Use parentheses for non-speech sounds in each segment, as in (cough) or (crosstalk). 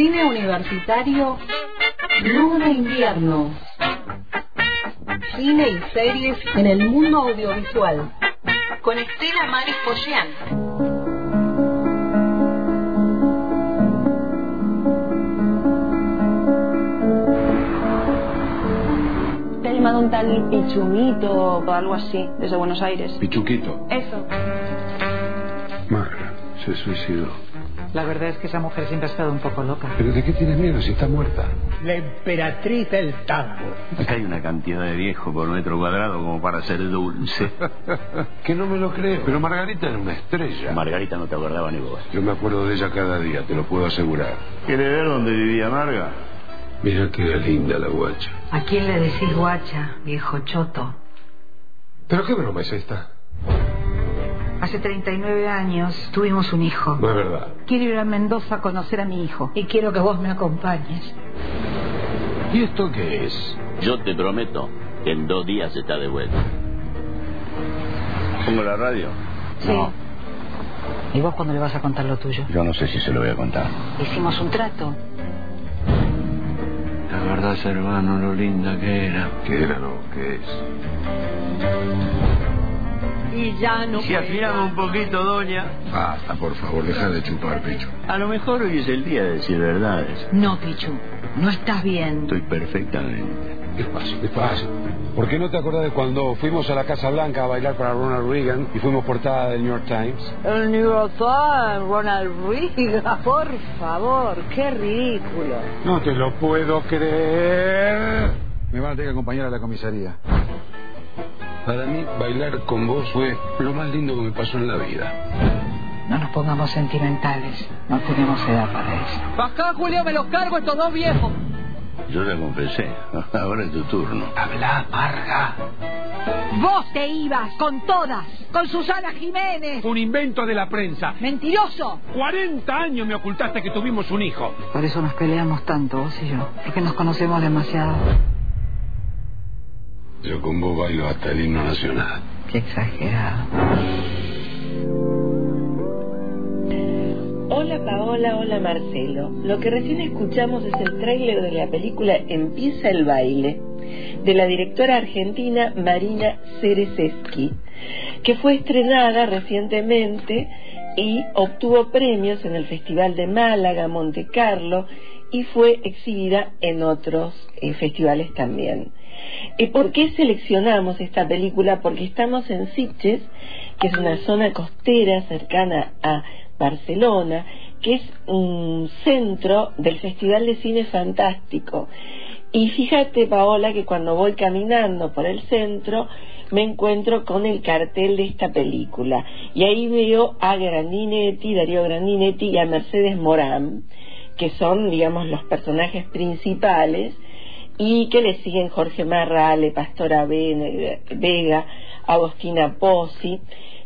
Cine universitario Luz de invierno. Cine y series en el mundo audiovisual. Con Estela Maris Pollán. Te ha llamado un tal Pichumito o algo así, desde Buenos Aires. Pichuquito. Eso. Marga, se suicidó. La verdad es que esa mujer siempre ha estado un poco loca. ¿Pero de qué tienes miedo si está muerta? La emperatriz del tango. Acá hay una cantidad de viejo por metro cuadrado como para ser dulce. (laughs) que no me lo crees, pero Margarita era una estrella. Margarita no te acordaba ni vos. Yo me acuerdo de ella cada día, te lo puedo asegurar. ¿Quiere ver dónde vivía Marga? Mira qué linda la guacha. ¿A quién le decís guacha, viejo choto? ¿Pero qué broma es esta? Hace 39 años tuvimos un hijo. No es verdad. Quiero ir a Mendoza a conocer a mi hijo. Y quiero que vos me acompañes. ¿Y esto qué es? Yo te prometo que en dos días está de vuelta. ¿Pongo la radio? Sí. ¿Y vos cuándo le vas a contar lo tuyo? Yo no sé si se lo voy a contar. Hicimos un trato. La verdad, hermano, lo linda que era. ¿Qué era no? ¿Qué es? Y ya no Si afinamos un poquito, doña. Basta, por favor, deja de chupar, pecho. A lo mejor hoy es el día de decir verdades. No, Pichu. No estás bien. Estoy perfectamente. Despacio, despacio. ¿Por qué no te acuerdas de cuando fuimos a la Casa Blanca a bailar para Ronald Reagan y fuimos portada del New York Times? El New York Times, Ronald Reagan. (laughs) Por favor, qué ridículo. No te lo puedo creer. Me van a tener que acompañar a la comisaría. Para mí, bailar con vos fue lo más lindo que me pasó en la vida. No nos pongamos sentimentales. No tenemos edad para eso. Acá, Julio, me los cargo estos dos viejos. Yo ya confesé. (laughs) Ahora es tu turno. Habla, Marga. Vos te ibas con todas. Con Susana Jiménez. Un invento de la prensa. Mentiroso. 40 años me ocultaste que tuvimos un hijo. Por eso nos peleamos tanto, vos y yo. Porque nos conocemos demasiado. Yo con vos bailo hasta el himno nacional. Qué exagerado. Hola Paola, hola Marcelo. Lo que recién escuchamos es el tráiler de la película Empieza el baile, de la directora argentina Marina Cerezeski, que fue estrenada recientemente y obtuvo premios en el Festival de Málaga, Monte Carlo y fue exhibida en otros eh, festivales también. ¿Y por qué seleccionamos esta película? Porque estamos en Sitges, que es una zona costera cercana a Barcelona, que es un centro del Festival de Cine Fantástico. Y fíjate, Paola, que cuando voy caminando por el centro me encuentro con el cartel de esta película. Y ahí veo a Grandinetti, Darío Grandinetti y a Mercedes Morán, que son, digamos, los personajes principales y que le siguen Jorge Marrale, Pastora Vega, Agostina Pozzi,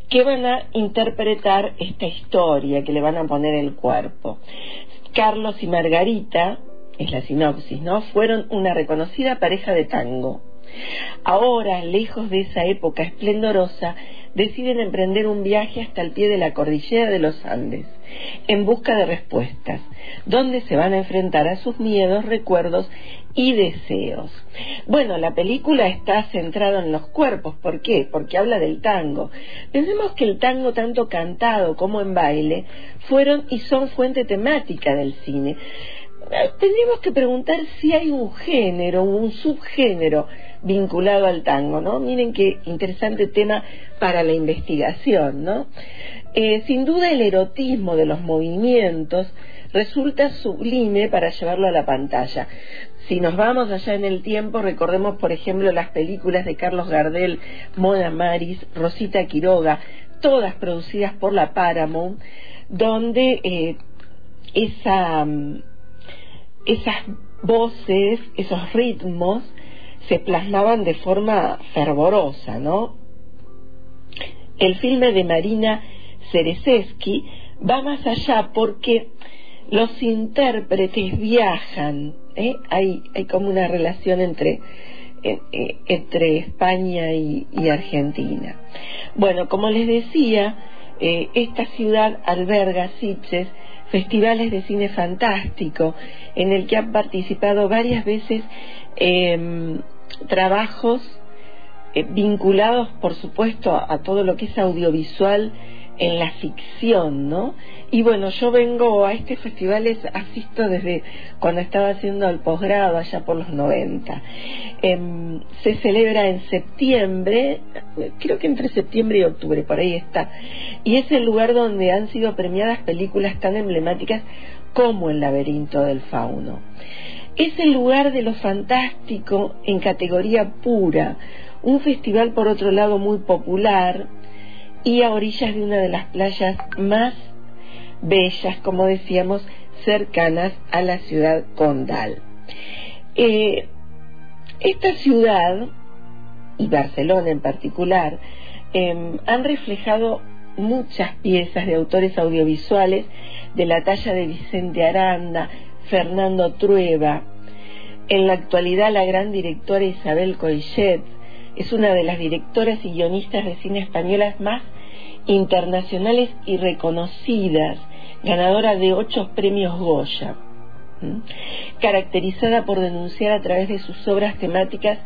que van a interpretar esta historia, que le van a poner el cuerpo. Carlos y Margarita, es la sinopsis, ¿no? Fueron una reconocida pareja de tango. Ahora, lejos de esa época esplendorosa, deciden emprender un viaje hasta el pie de la cordillera de los Andes, en busca de respuestas, donde se van a enfrentar a sus miedos, recuerdos y deseos. Bueno, la película está centrada en los cuerpos, ¿por qué? Porque habla del tango. Pensemos que el tango, tanto cantado como en baile, fueron y son fuente temática del cine. Tendríamos que preguntar si hay un género, un subgénero vinculado al tango, ¿no? Miren qué interesante tema para la investigación, ¿no? Eh, sin duda el erotismo de los movimientos resulta sublime para llevarlo a la pantalla. Si nos vamos allá en el tiempo, recordemos, por ejemplo, las películas de Carlos Gardel, Mona Maris, Rosita Quiroga, todas producidas por la Paramount, donde eh, esa, esas voces, esos ritmos, se plasmaban de forma fervorosa, ¿no? El filme de Marina Cerezeski va más allá porque los intérpretes viajan, ¿eh? hay, hay como una relación entre, eh, entre España y, y, Argentina. Bueno, como les decía, eh, esta ciudad alberga Sitges festivales de cine fantástico, en el que han participado varias veces em, trabajos eh, vinculados, por supuesto, a todo lo que es audiovisual en la ficción, ¿no? Y bueno, yo vengo a este festival, asisto desde cuando estaba haciendo el posgrado, allá por los 90. Em, se celebra en septiembre, creo que entre septiembre y octubre, por ahí está. Y es el lugar donde han sido premiadas películas tan emblemáticas como El laberinto del fauno. Es el lugar de lo fantástico en categoría pura, un festival por otro lado muy popular y a orillas de una de las playas más bellas, como decíamos, cercanas a la ciudad condal. Eh, esta ciudad, y Barcelona en particular, em, han reflejado muchas piezas de autores audiovisuales de la talla de Vicente Aranda, Fernando Trueba. En la actualidad la gran directora Isabel Coixet es una de las directoras y guionistas de cine españolas más internacionales y reconocidas, ganadora de ocho premios Goya, caracterizada por denunciar a través de sus obras temáticas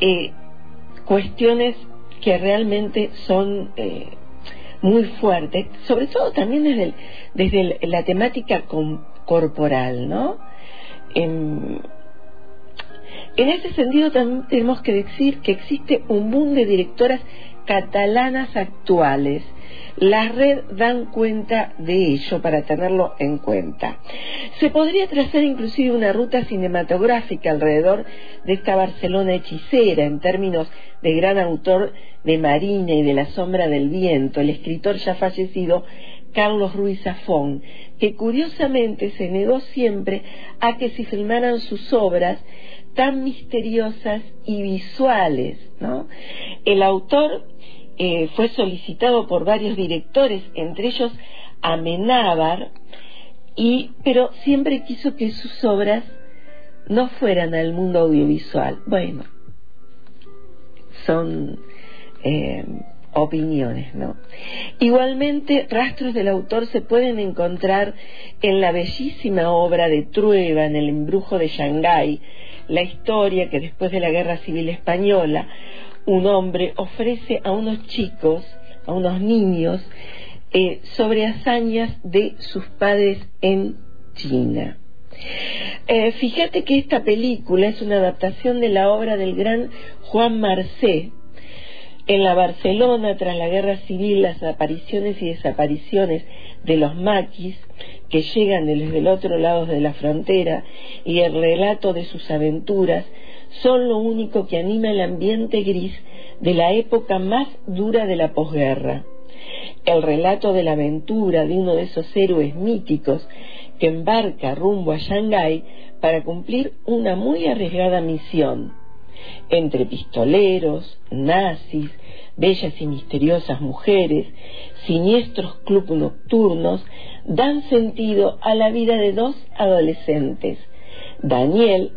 eh, cuestiones que realmente son eh, muy fuertes, sobre todo también desde, desde la temática corporal, ¿no? En, en ese sentido también tenemos que decir que existe un boom de directoras catalanas actuales. La red dan cuenta de ello para tenerlo en cuenta. Se podría trazar inclusive una ruta cinematográfica alrededor de esta Barcelona hechicera en términos de gran autor de Marina y de La sombra del viento, el escritor ya fallecido Carlos Ruiz Zafón, que curiosamente se negó siempre a que se filmaran sus obras tan misteriosas y visuales. ¿no? El autor eh, fue solicitado por varios directores, entre ellos Amenábar, y, pero siempre quiso que sus obras no fueran al mundo audiovisual. Bueno, son eh, opiniones, ¿no? Igualmente, rastros del autor se pueden encontrar en la bellísima obra de Trueba, en El embrujo de Shanghái, la historia que después de la Guerra Civil Española un hombre ofrece a unos chicos, a unos niños, eh, sobre hazañas de sus padres en China. Eh, fíjate que esta película es una adaptación de la obra del gran Juan Marcé. En la Barcelona, tras la guerra civil, las apariciones y desapariciones de los maquis que llegan desde el otro lado de la frontera y el relato de sus aventuras son lo único que anima el ambiente gris de la época más dura de la posguerra. El relato de la aventura de uno de esos héroes míticos que embarca rumbo a Shanghái para cumplir una muy arriesgada misión. Entre pistoleros, nazis, bellas y misteriosas mujeres, siniestros clubes nocturnos, dan sentido a la vida de dos adolescentes, Daniel,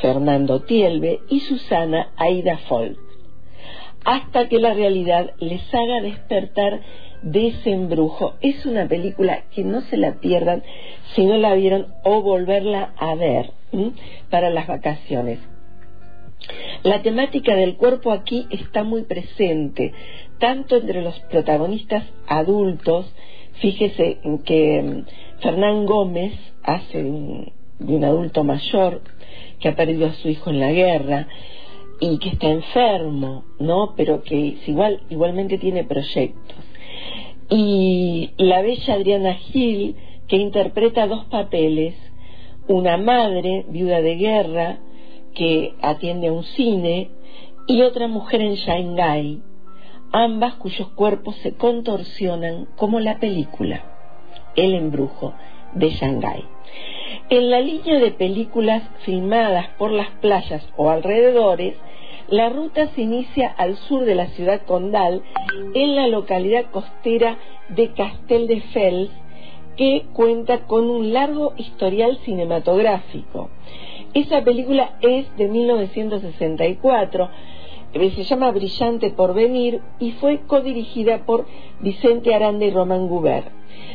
Fernando Tielbe y Susana Aida Folk, hasta que la realidad les haga despertar de ese embrujo. Es una película que no se la pierdan si no la vieron o volverla a ver para las vacaciones. La temática del cuerpo aquí está muy presente, tanto entre los protagonistas adultos, fíjese que mm, Fernán Gómez hace de un adulto mayor, que ha perdido a su hijo en la guerra y que está enfermo, ¿no? Pero que igual, igualmente tiene proyectos. Y la bella Adriana Gil, que interpreta dos papeles, una madre, viuda de guerra, que atiende a un cine, y otra mujer en Shanghái, ambas cuyos cuerpos se contorsionan como la película, El embrujo de Shanghái. En la línea de películas filmadas por las playas o alrededores, la ruta se inicia al sur de la ciudad condal, en la localidad costera de Castel de Fels, que cuenta con un largo historial cinematográfico. Esa película es de 1964, eh, se llama Brillante por Venir y fue codirigida por Vicente Aranda y Román Gubert.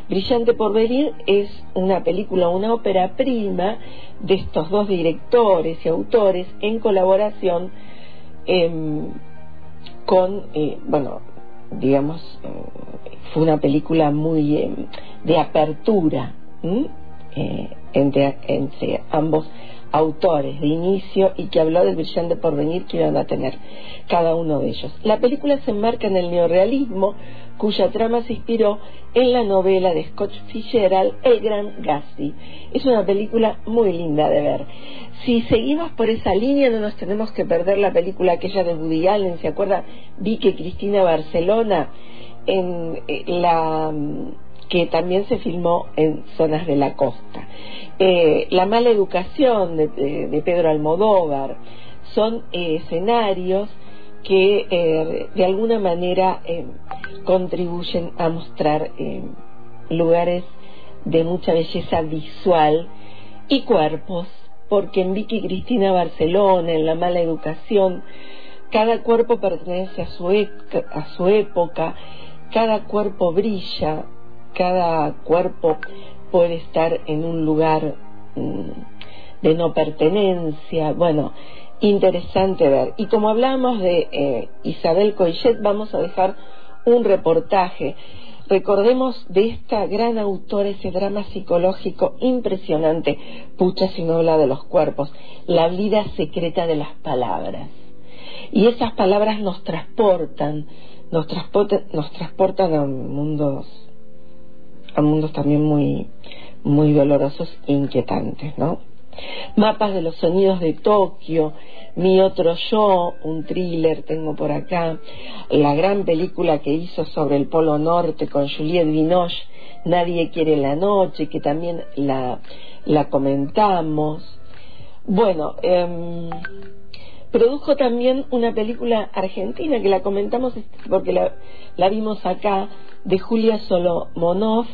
Brillante por venir es una película, una ópera prima de estos dos directores y autores en colaboración em, con, eh, bueno, digamos, eh, fue una película muy em, de apertura entre ambos autores de inicio y que habló del brillante porvenir que iban a tener cada uno de ellos. La película se enmarca en el neorealismo, cuya trama se inspiró en la novela de Scott Fitzgerald, El Gran Gatsby. Es una película muy linda de ver. Si seguimos por esa línea no nos tenemos que perder la película aquella de Woody Allen, ¿se acuerda? Vi que Cristina Barcelona en eh, la que también se filmó en zonas de la costa. Eh, la mala educación de, Pedro Almodóvar son eh, escenarios que eh, de alguna manera contribuyen a mostrar lugares de mucha belleza visual y cuerpos, porque en Vicky Cristina Barcelona, en la mala educación, cada cuerpo pertenece a e, a su época, cada cuerpo brilla, cada cuerpo puede estar en un lugar mm, de no pertenencia, bueno, interesante ver. Y como hablamos de eh, Isabel Coixet, vamos a dejar un reportaje. Recordemos de esta gran autora ese drama psicológico impresionante, Pucha si no habla de los cuerpos, la vida secreta de las palabras. Y esas palabras nos transportan, nos transportan, nos transportan a mundos a mundos también muy, muy dolorosos e inquietantes, ¿no? Mapas de los sonidos de Tokio, Mi otro yo, un thriller tengo por acá, la gran película que hizo sobre el Polo Norte con Juliette Binoche, Nadie quiere la noche, que también la, la comentamos. Bueno, em, produjo también una película argentina que la comentamos porque la, la vimos acá, de Julia Solomonov,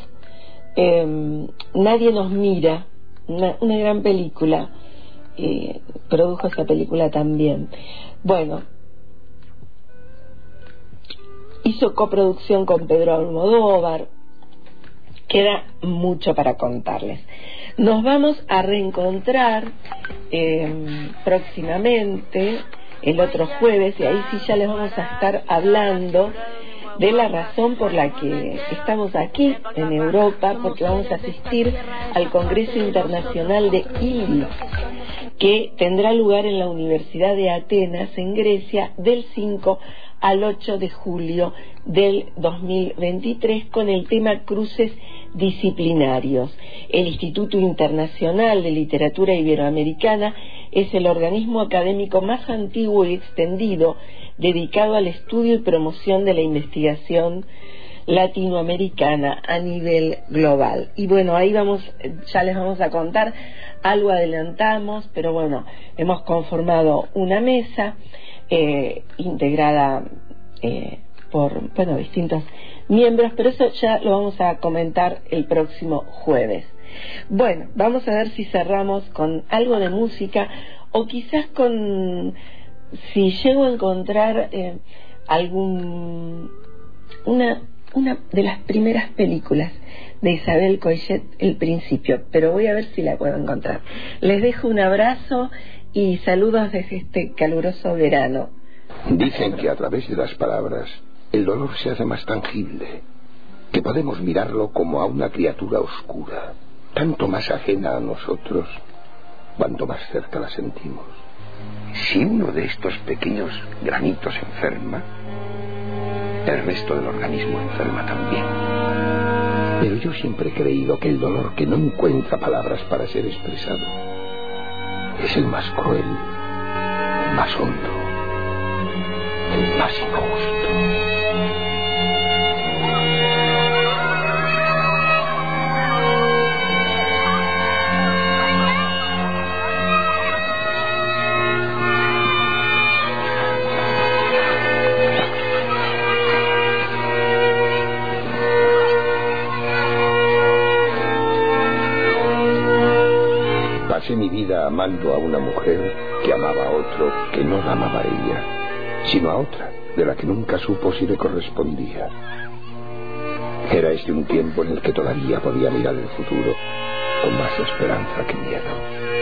eh, Nadie nos mira, una, gran película, produjo esa película también. Bueno, hizo coproducción con Pedro Almodóvar, queda mucho para contarles. Nos vamos a reencontrar eh, próximamente, el otro jueves, y ahí sí ya les vamos a estar hablando de la razón por la que estamos aquí en Europa, porque vamos a asistir al Congreso Internacional de ILI, que tendrá lugar en la Universidad de Atenas, en Grecia, del 5 al 8 de julio del 2023 con el tema Cruces Disciplinarios. El Instituto Internacional de Literatura Iberoamericana es el organismo académico más antiguo y extendido dedicado al estudio y promoción de la investigación latinoamericana a nivel global. Y bueno, ahí vamos, ya les vamos a contar, algo adelantamos, pero bueno, hemos conformado una mesa eh, integrada eh, por, bueno, distintos miembros, pero eso ya lo vamos a comentar el próximo jueves. Bueno, vamos a ver si cerramos con algo de música o quizás con si llego a encontrar eh, algún una una de las primeras películas de Isabel Coixet, El Principio, pero voy a ver si la puedo encontrar. Les dejo un abrazo y saludos desde este caluroso verano. Dicen que a través de las palabras el dolor se hace más tangible, que podemos mirarlo como a una criatura oscura, tanto más ajena a nosotros, cuanto más cerca la sentimos. Si uno de estos pequeños granitos enferma, el resto del organismo enferma también. Pero yo siempre he creído que el dolor que no encuentra palabras para ser expresado es el más cruel, el más hondo, el más injusto. Sino a otra de la que nunca supo si le correspondía. Era este un tiempo en el que todavía podía mirar el futuro con más esperanza que miedo.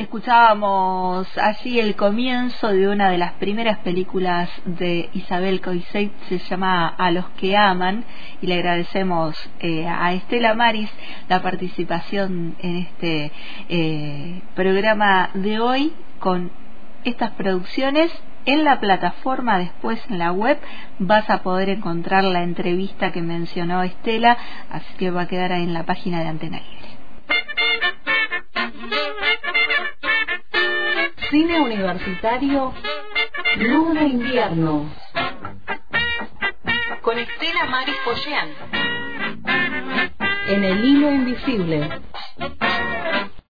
Escuchábamos allí el comienzo de una de las primeras películas de Isabel Coixet, se llama A los que aman, y le agradecemos eh, a Estela Maris la participación en este eh, programa de hoy con estas producciones. En la plataforma, después en la web, vas a poder encontrar la entrevista que mencionó Estela, así que va a quedar ahí en la página de Antena Cine Universitario Luna Invierno. Con Estela Maris Poyean en el hilo invisible